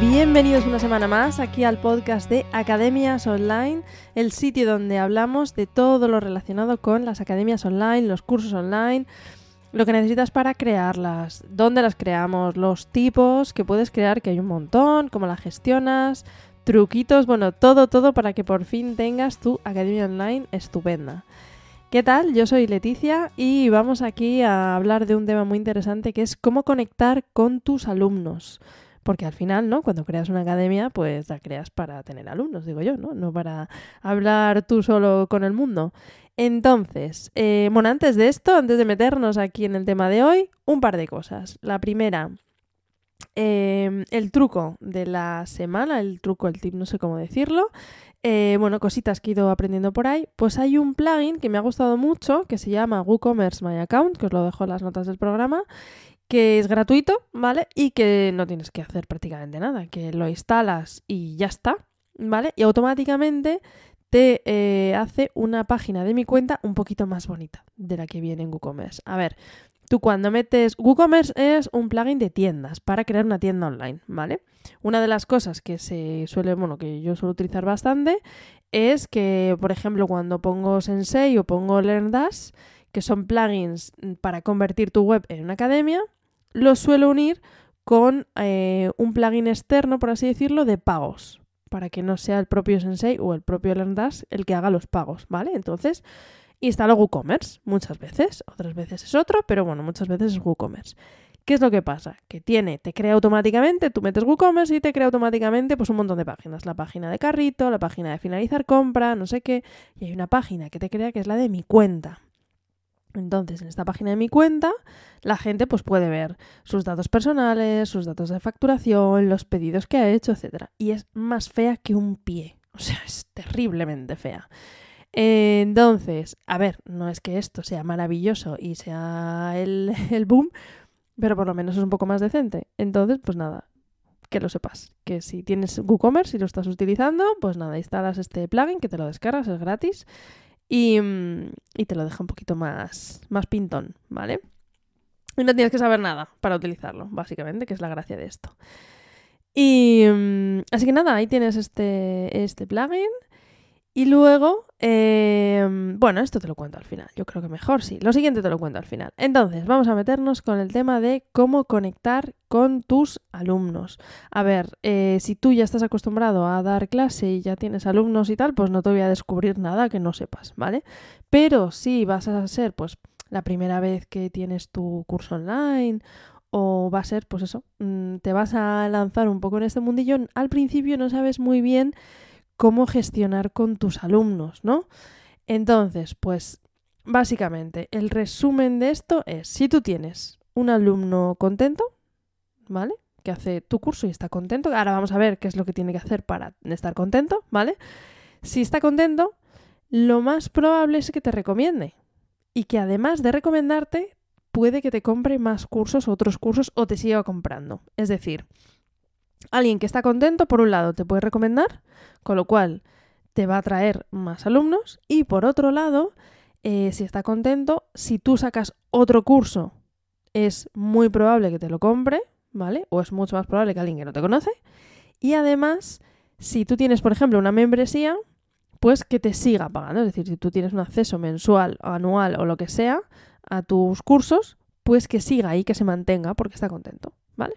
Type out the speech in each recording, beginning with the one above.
Bienvenidos una semana más aquí al podcast de Academias Online, el sitio donde hablamos de todo lo relacionado con las academias online, los cursos online, lo que necesitas para crearlas, dónde las creamos, los tipos que puedes crear, que hay un montón, cómo las gestionas, truquitos, bueno, todo, todo para que por fin tengas tu academia online estupenda. ¿Qué tal? Yo soy Leticia y vamos aquí a hablar de un tema muy interesante que es cómo conectar con tus alumnos. Porque al final, ¿no? Cuando creas una academia, pues la creas para tener alumnos, digo yo, ¿no? No para hablar tú solo con el mundo. Entonces, eh, bueno, antes de esto, antes de meternos aquí en el tema de hoy, un par de cosas. La primera, em, el truco de la semana, el truco, el tip, no sé cómo decirlo. Eh, bueno, cositas que he ido aprendiendo por ahí. Pues hay un plugin que me ha gustado mucho que se llama WooCommerce My Account, que os lo dejo en las notas del programa que es gratuito, ¿vale? Y que no tienes que hacer prácticamente nada, que lo instalas y ya está, ¿vale? Y automáticamente te eh, hace una página de mi cuenta un poquito más bonita de la que viene en WooCommerce. A ver, tú cuando metes... WooCommerce es un plugin de tiendas para crear una tienda online, ¿vale? Una de las cosas que se suele, bueno, que yo suelo utilizar bastante es que, por ejemplo, cuando pongo Sensei o pongo LearnDash, que son plugins para convertir tu web en una academia, lo suelo unir con eh, un plugin externo, por así decirlo, de pagos, para que no sea el propio Sensei o el propio LearnDash el que haga los pagos, ¿vale? Entonces, instalo WooCommerce muchas veces, otras veces es otro, pero bueno, muchas veces es WooCommerce. ¿Qué es lo que pasa? Que tiene, te crea automáticamente, tú metes WooCommerce y te crea automáticamente pues un montón de páginas. La página de carrito, la página de finalizar compra, no sé qué. Y hay una página que te crea que es la de mi cuenta. Entonces, en esta página de mi cuenta, la gente pues puede ver sus datos personales, sus datos de facturación, los pedidos que ha hecho, etc. Y es más fea que un pie. O sea, es terriblemente fea. Entonces, a ver, no es que esto sea maravilloso y sea el, el boom, pero por lo menos es un poco más decente. Entonces, pues nada, que lo sepas. Que si tienes WooCommerce y lo estás utilizando, pues nada, instalas este plugin que te lo descargas, es gratis Mm, y, te lo deja un poquito más, más pintón, ¿vale? Y no tienes que saber nada para utilizarlo, básicamente, que es la gracia de esto. Y mm, así que nada, ahí tienes este, este plugin. Y luego, em, bueno, esto te lo cuento al final. Yo creo que mejor sí. Lo siguiente te lo cuento al final. Entonces, vamos a meternos con el tema de cómo conectar con tus alumnos. A ver, eh, si tú ya estás acostumbrado a dar clase y ya tienes alumnos y tal, pues no te voy a descubrir nada que no sepas, ¿vale? Pero si vas a ser, pues, la primera vez que tienes tu curso online o va a ser, pues eso, mm, te vas a lanzar un poco en este mundillo, al principio no sabes muy bien cómo gestionar con tus alumnos, ¿no? Entonces, pues básicamente el resumen de esto es, si tú tienes un alumno contento, ¿vale? Que hace tu curso y está contento, ahora vamos a ver qué es lo que tiene que hacer para estar contento, ¿vale? Si está contento, lo más probable es que te recomiende y que además de recomendarte, puede que te compre más cursos otros cursos o te siga comprando. Es decir, Alguien que está contento, por un lado, te puede recomendar, con lo cual te va a traer más alumnos. Y por otro lado, eh, si está contento, si tú sacas otro curso, es muy probable que te lo compre, ¿vale? O es mucho más probable que alguien que no te conoce. Y además, si tú tienes, por ejemplo, una membresía, pues que te siga pagando. Es decir, si tú tienes un acceso mensual, anual o lo que sea a tus cursos, pues que siga ahí, que se mantenga porque está contento, ¿vale?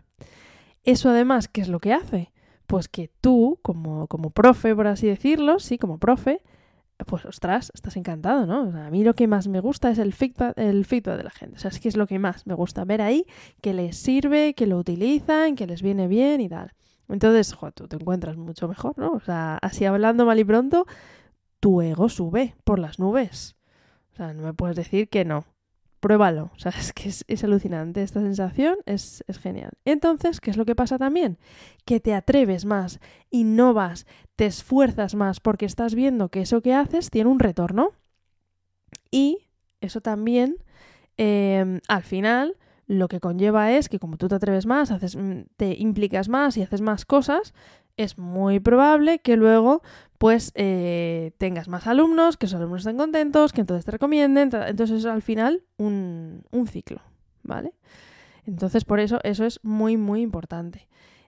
Eso además, ¿qué es lo que hace? Pues que tú, como, como profe, por así decirlo, sí, como profe, pues ostras, estás encantado, ¿no? a mí lo que más me gusta es el feedback, el feedback de la gente. O sea, es que es lo que más me gusta ver ahí, que les sirve, que lo utilizan, que les viene bien y tal. Entonces, jo, tú te encuentras mucho mejor, ¿no? O sea, así hablando mal y pronto, tu ego sube por las nubes. O sea, no me puedes decir que no pruébalo. O sea, es que es, alucinante. Esta sensación es, es, genial. Entonces, ¿qué es lo que pasa también? Que te atreves más, innovas, te esfuerzas más porque estás viendo que eso que haces tiene un retorno. Y eso también, em, al final, lo que conlleva es que como tú te atreves más, haces, mm, te implicas más y haces más cosas, es muy probable que luego pues eh, tengas más alumnos, que esos alumnos estén contentos, que entonces te recomienden, entonces es al final un, ciclo, ¿vale? Entonces por eso eso es muy muy importante.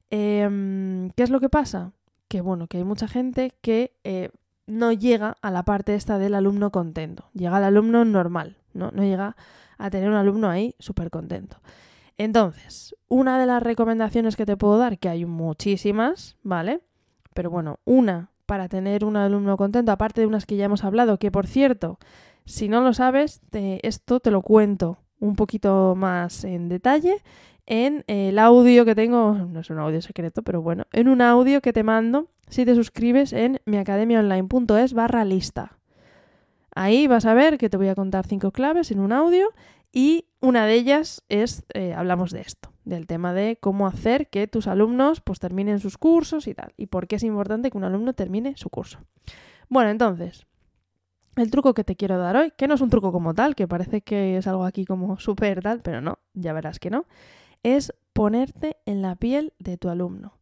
Em, ¿Qué es lo que pasa? Que bueno, que hay mucha gente que eh, no llega a la parte esta del alumno contento. Llega al alumno normal, no, no llega a tener un alumno ahí súper contento. Entonces, una de las recomendaciones que te puedo dar, que hay muchísimas, ¿vale? Pero bueno, una para tener un alumno contento, aparte de unas que ya hemos hablado, que por cierto, si no lo sabes, esto te lo cuento un poquito más en detalle en el audio que tengo, no es un audio secreto, pero bueno, en un audio que te mando si te suscribes en miacademiaonline.es barra lista. Ahí vas a ver que te voy a contar cinco claves en un audio y una de ellas es, eh, hablamos de esto, del tema de cómo hacer que tus alumnos pues terminen sus cursos y tal, y por qué es importante que un alumno termine su curso. Bueno, entonces, el truco que te quiero dar hoy, que no es un truco como tal, que parece que es algo aquí como súper tal, pero no, ya verás que no, es ponerte en la piel de tu alumno.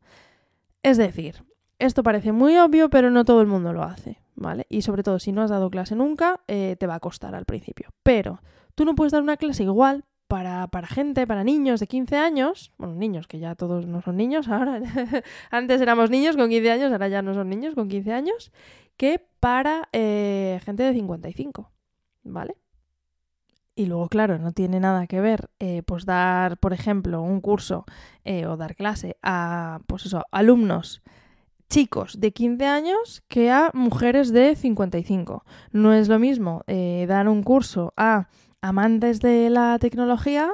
Es decir, esto parece muy obvio, pero no todo el mundo lo hace, ¿vale? Y sobre todo si no has dado clase nunca, eh, te va a costar al principio. Pero Tú no puedes dar una clase igual para, gente, para niños de 15 años, bueno, niños que ya todos no son niños ahora, antes éramos niños con 15 años, ahora ya no son niños con 15 años, que para eh, gente de 55, ¿vale? Y luego, claro, no tiene nada que ver, eh, pues dar, por ejemplo, un curso o dar clase a, pues eso, alumnos chicos de 15 años que a mujeres de 55. No es lo mismo dar un curso a amantes de la tecnología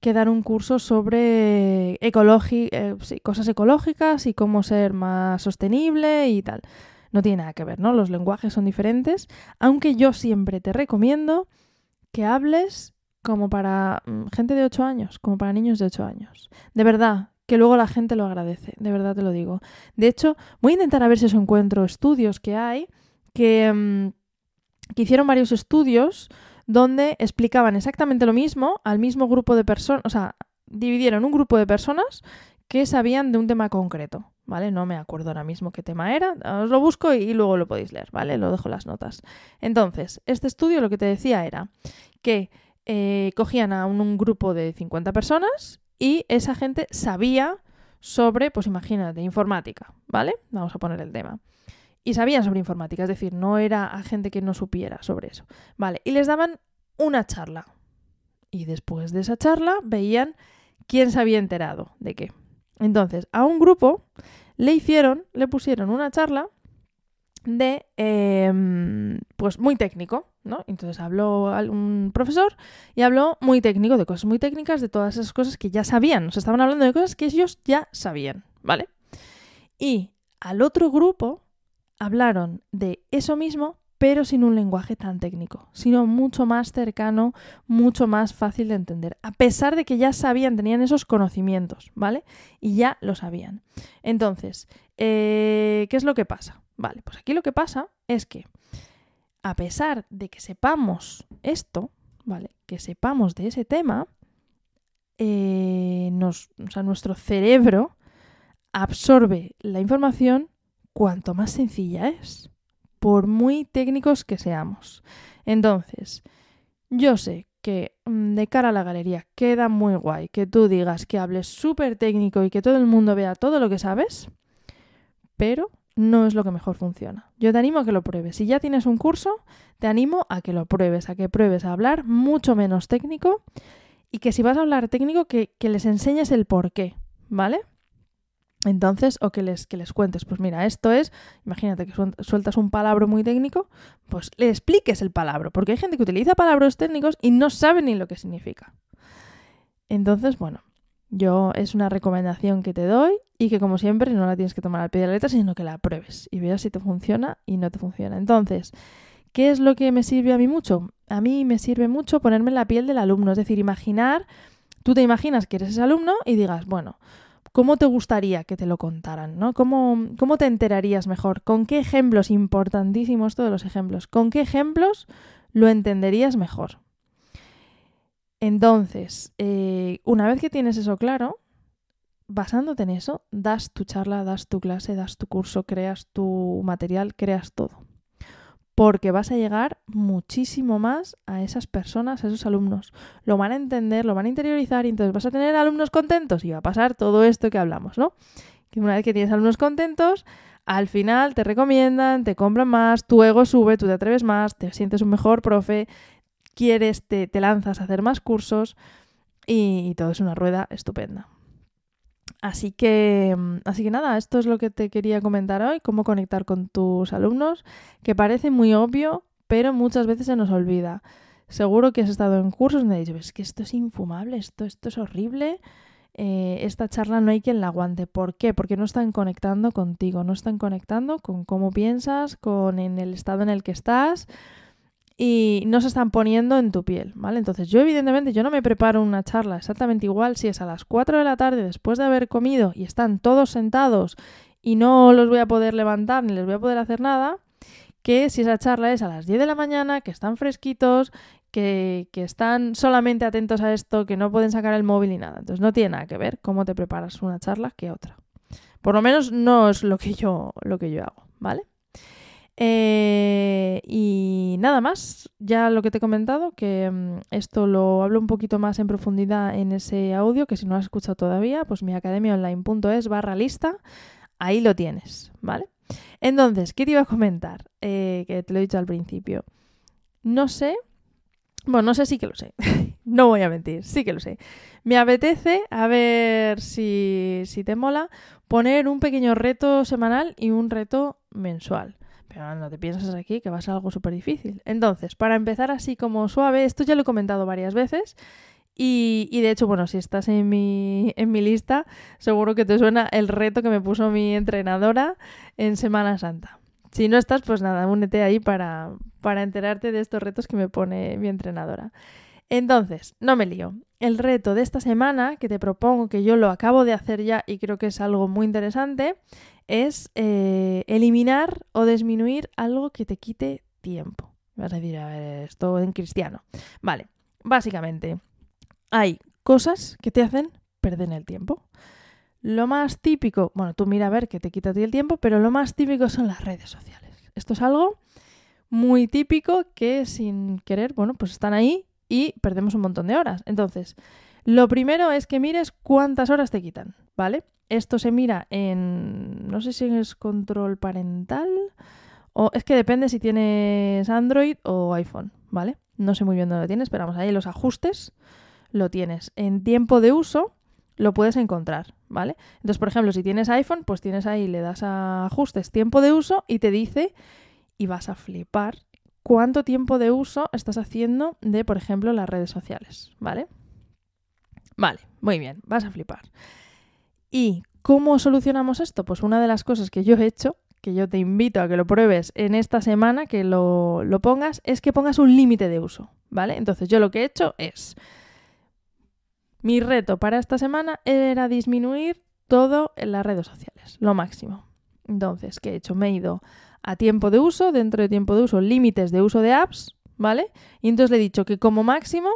que dar un curso sobre eh, cosas ecológicas y cómo ser más sostenible y tal. No tiene nada que ver, ¿no? Los lenguajes son diferentes, aunque yo siempre te recomiendo que hables como para mm, gente de 8 años, como para niños de 8 años. De verdad, que luego la gente lo agradece, de verdad te lo digo. De hecho, voy a intentar a ver si os encuentro estudios que hay que, mm, que hicieron varios estudios donde explicaban exactamente lo mismo al mismo grupo de personas, o sea, dividieron un grupo de personas que sabían de un tema concreto, ¿vale? No me acuerdo ahora mismo qué tema era, os lo busco y luego lo podéis leer, ¿vale? Lo dejo las notas. Entonces, este estudio lo que te decía era que eh, cogían a un, grupo de 50 personas y esa gente sabía sobre, pues imagínate, informática, ¿vale? Vamos a poner el tema y sabían sobre informática, es decir, no era a gente que no supiera sobre eso. Vale, y les daban una charla. Y después de esa charla veían quién se había enterado de qué. Entonces, a un grupo le hicieron, le pusieron una charla de, em, pues muy técnico, ¿no? Entonces habló un profesor y habló muy técnico, de cosas muy técnicas, de todas esas cosas que ya sabían. O sea, estaban hablando de cosas que ellos ya sabían, ¿vale? Y al otro grupo hablaron de eso mismo, pero sin un lenguaje tan técnico, sino mucho más cercano, mucho más fácil de entender, a pesar de que ya sabían, tenían esos conocimientos, ¿vale? Y ya lo sabían. Entonces, eh, ¿qué es lo que pasa? Vale, pues aquí lo que pasa es que, a pesar de que sepamos esto, ¿vale? Que sepamos de ese tema, eh, nos, o nuestro cerebro absorbe la información cuanto más sencilla es, por muy técnicos que seamos. Entonces, yo sé que mm, de cara a la galería queda muy guay que tú digas que hables súper técnico y que todo el mundo vea todo lo que sabes, pero no es lo que mejor funciona. Yo te animo a que lo pruebes. Si ya tienes un curso, te animo a que lo pruebes, a que pruebes a hablar mucho menos técnico y que si vas a hablar técnico, que, les enseñes el por qué, ¿vale? Entonces, o que les, que les cuentes, pues mira, esto es, imagínate que sueltas un palabra muy técnico, pues le expliques el palabra, porque hay gente que utiliza palabras técnicos y no sabe ni lo que significa. Entonces, bueno, yo es una recomendación que te doy y que como siempre no la tienes que tomar al pie de la letra, sino que la pruebes y veas si te funciona y no te funciona. Entonces, ¿qué es lo que me sirve a mí mucho? A mí me sirve mucho ponerme en la piel del alumno, es decir, imaginar, tú te imaginas que eres ese alumno y digas, bueno, ¿Cómo te gustaría que te lo contaran? ¿no? ¿Cómo, ¿Cómo te enterarías mejor? ¿Con qué ejemplos, importantísimos todos los ejemplos, con qué ejemplos lo entenderías mejor? Entonces, eh, una vez que tienes eso claro, basándote en eso, das tu charla, das tu clase, das tu curso, creas tu material, creas todo porque vas a llegar muchísimo más a esas personas, a esos alumnos. Lo van a entender, lo van a interiorizar y entonces vas a tener alumnos contentos y va a pasar todo esto que hablamos, ¿no? Una vez que tienes alumnos contentos, al final te recomiendan, te compran más, tu ego sube, tú te atreves más, te sientes un mejor profe, quieres, te, te lanzas a hacer más cursos y, todo es una rueda estupenda. Así que, así que nada, esto es lo que te quería comentar hoy, cómo conectar con tus alumnos, que parece muy obvio, pero muchas veces se nos olvida. Seguro que has estado en cursos donde dices, es que esto es infumable, esto, esto es horrible, eh, esta charla no hay quien la aguante. ¿Por qué? Porque no están conectando contigo, no están conectando con cómo piensas, con en el estado en el que estás y no se están poniendo en tu piel, ¿vale? Entonces yo evidentemente yo no me preparo una charla exactamente igual si es a las 4 de la tarde después de haber comido y están todos sentados y no los voy a poder levantar ni les voy a poder hacer nada, que si esa charla es a las 10 de la mañana, que están fresquitos, que, que, están solamente atentos a esto, que no pueden sacar el móvil ni nada. Entonces no tiene nada que ver cómo te preparas una charla que otra. Por lo menos no es lo que yo, lo que yo hago, ¿vale? Eh, y nada más, ya lo que te he comentado, que mm, esto lo hablo un poquito más en profundidad en ese audio, que si no lo has escuchado todavía, pues mi academiaonline.es barra lista, ahí lo tienes, ¿vale? Entonces, ¿qué te iba a comentar? Eh, que te lo he dicho al principio. No sé bueno, no sé si que lo sé. no voy a mentir, sí que lo sé. Me apetece, a ver si, si te mola, poner un pequeño reto semanal y un reto mensual. Pero no te piensas aquí que va a ser algo súper difícil. Entonces, para empezar así como suave, esto ya lo he comentado varias veces. Y, y, de hecho, bueno, si estás en mi, en mi lista, seguro que te suena el reto que me puso mi entrenadora en Semana Santa. Si no estás, pues nada, únete ahí para, para enterarte de estos retos que me pone mi entrenadora. Entonces, no me lío. El reto de esta semana, que te propongo, que yo lo acabo de hacer ya y creo que es algo muy interesante, es eh, eliminar o disminuir algo que te quite tiempo. Vas a decir, a ver, esto en cristiano. Vale, básicamente, hay cosas que te hacen perder el tiempo. Lo más típico, bueno, tú mira a ver que te quita a ti el tiempo, pero lo más típico son las redes sociales. Esto es algo muy típico que sin querer, bueno, pues están ahí y perdemos un montón de horas. Entonces, lo primero es que mires cuántas horas te quitan, ¿vale? Esto se mira en, no sé si es control parental o es que depende si tienes Android o iPhone, ¿vale? No sé muy bien dónde lo tienes, pero vamos, ahí los ajustes lo tienes. En tiempo de uso lo puedes encontrar, ¿vale? Entonces, por ejemplo, si tienes iPhone, pues tienes ahí, le das a ajustes, tiempo de uso y te dice, y vas a flipar, cuánto tiempo de uso estás haciendo de, por ejemplo, las redes sociales, ¿vale? Vale, muy bien, vas a flipar. ¿Y cómo solucionamos esto? Pues una de las cosas que yo he hecho, que yo te invito a que lo pruebes en esta semana, que lo, lo pongas, es que pongas un límite de uso, ¿vale? Entonces yo lo que he hecho es mi reto para esta semana era disminuir todo en las redes sociales, lo máximo. Entonces, ¿qué he hecho? Me he ido a tiempo de uso, dentro de tiempo de uso, límites de uso de apps, ¿vale? Y entonces le he dicho que como máximo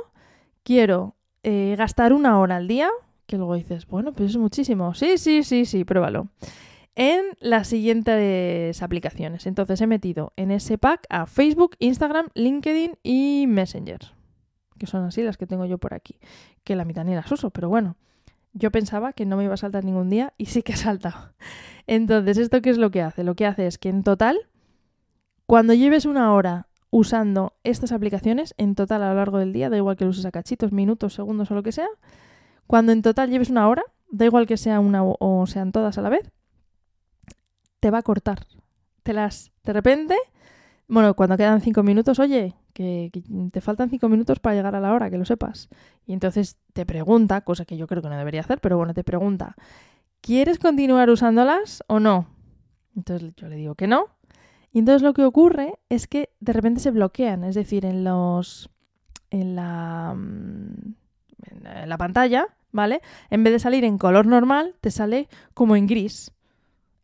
quiero eh, gastar una hora al día, que luego dices, bueno, pues es muchísimo. Sí, sí, sí, sí, pruébalo. En las siguientes aplicaciones. Entonces he metido en ese pack a Facebook, Instagram, LinkedIn y Messenger que son así las que tengo yo por aquí, que la mitad ni las uso, pero bueno, yo pensaba que no me iba a saltar ningún día y sí que ha saltado. Entonces, ¿esto qué es lo que hace? Lo que hace es que en total, cuando lleves una hora usando estas aplicaciones, en total a lo largo del día, da igual que lo uses a cachitos, minutos, segundos o lo que sea, cuando en total lleves una hora, da igual que sea una o sean todas a la vez, te va a cortar. Te las, de repente, bueno, cuando quedan cinco minutos, oye, que, te faltan cinco minutos para llegar a la hora, que lo sepas. Y entonces te pregunta, cosa que yo creo que no debería hacer, pero bueno, te pregunta, ¿quieres continuar usándolas o no? Entonces yo le digo que no. Y entonces lo que ocurre es que de repente se bloquean, es decir, en los en la mm, en la pantalla, ¿vale? En vez de salir en color normal, te sale como en gris.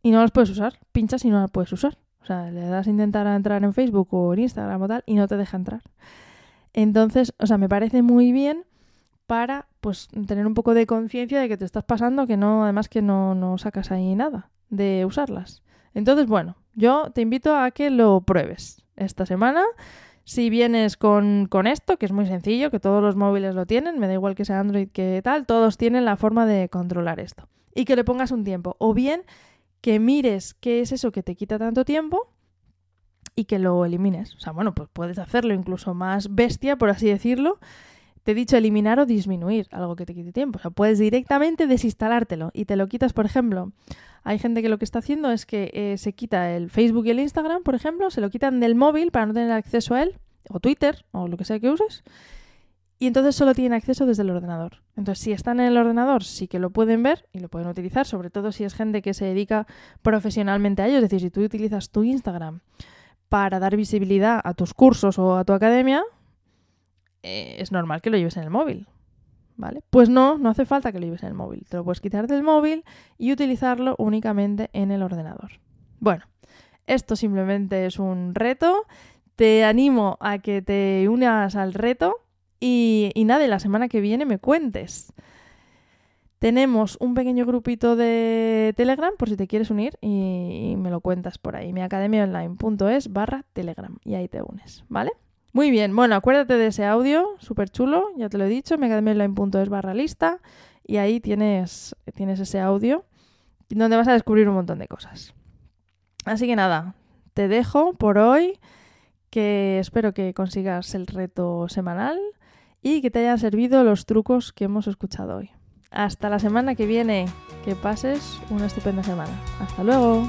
Y no las puedes usar. Pinchas y no las puedes usar. O sea, le das a intentar entrar en Facebook o en Instagram o tal y no te deja entrar. Entonces, o sea, me parece muy bien para pues tener un poco de conciencia de que te estás pasando, que no, además que no, no sacas ahí nada de usarlas. Entonces, bueno, yo te invito a que lo pruebes esta semana. Si vienes con, con, esto, que es muy sencillo, que todos los móviles lo tienen, me da igual que sea Android que tal, todos tienen la forma de controlar esto. y que le pongas un tiempo. O bien que mires qué es eso que te quita tanto tiempo y que lo elimines. O sea, bueno, pues puedes hacerlo incluso más bestia, por así decirlo. Te he dicho eliminar o disminuir algo que te quite tiempo. O sea, puedes directamente desinstalártelo y te lo quitas, por ejemplo. Hay gente que lo que está haciendo es que eh, se quita el Facebook y el Instagram, por ejemplo, se lo quitan del móvil para no tener acceso a él, o Twitter, o lo que sea que uses, y entonces solo tienen acceso desde el ordenador. Entonces, si están en el ordenador, sí que lo pueden ver y lo pueden utilizar, sobre todo si es gente que se dedica profesionalmente a ello. Es decir, si tú utilizas tu Instagram para dar visibilidad a tus cursos o a tu academia, eh, es normal que lo lleves en el móvil. ¿Vale? Pues no, no hace falta que lo lleves en el móvil. Te lo puedes quitar del móvil y utilizarlo únicamente en el ordenador. Bueno, esto simplemente es un reto. Te animo a que te unas al reto y, y nada, la semana que viene me cuentes. Tenemos un pequeño grupito de Telegram por si te quieres unir y, me lo cuentas por ahí. Mi academiaonline.es barra Telegram y ahí te unes, ¿vale? Muy bien, bueno, acuérdate de ese audio, súper chulo, ya te lo he dicho, miacademiaonline.es barra lista y ahí tienes, tienes ese audio donde vas a descubrir un montón de cosas. Así que nada, te dejo por hoy, que espero que consigas el reto semanal y que te hayan servido los trucos que hemos escuchado hoy. Hasta la semana que viene. Que pases una estupenda semana. Hasta luego.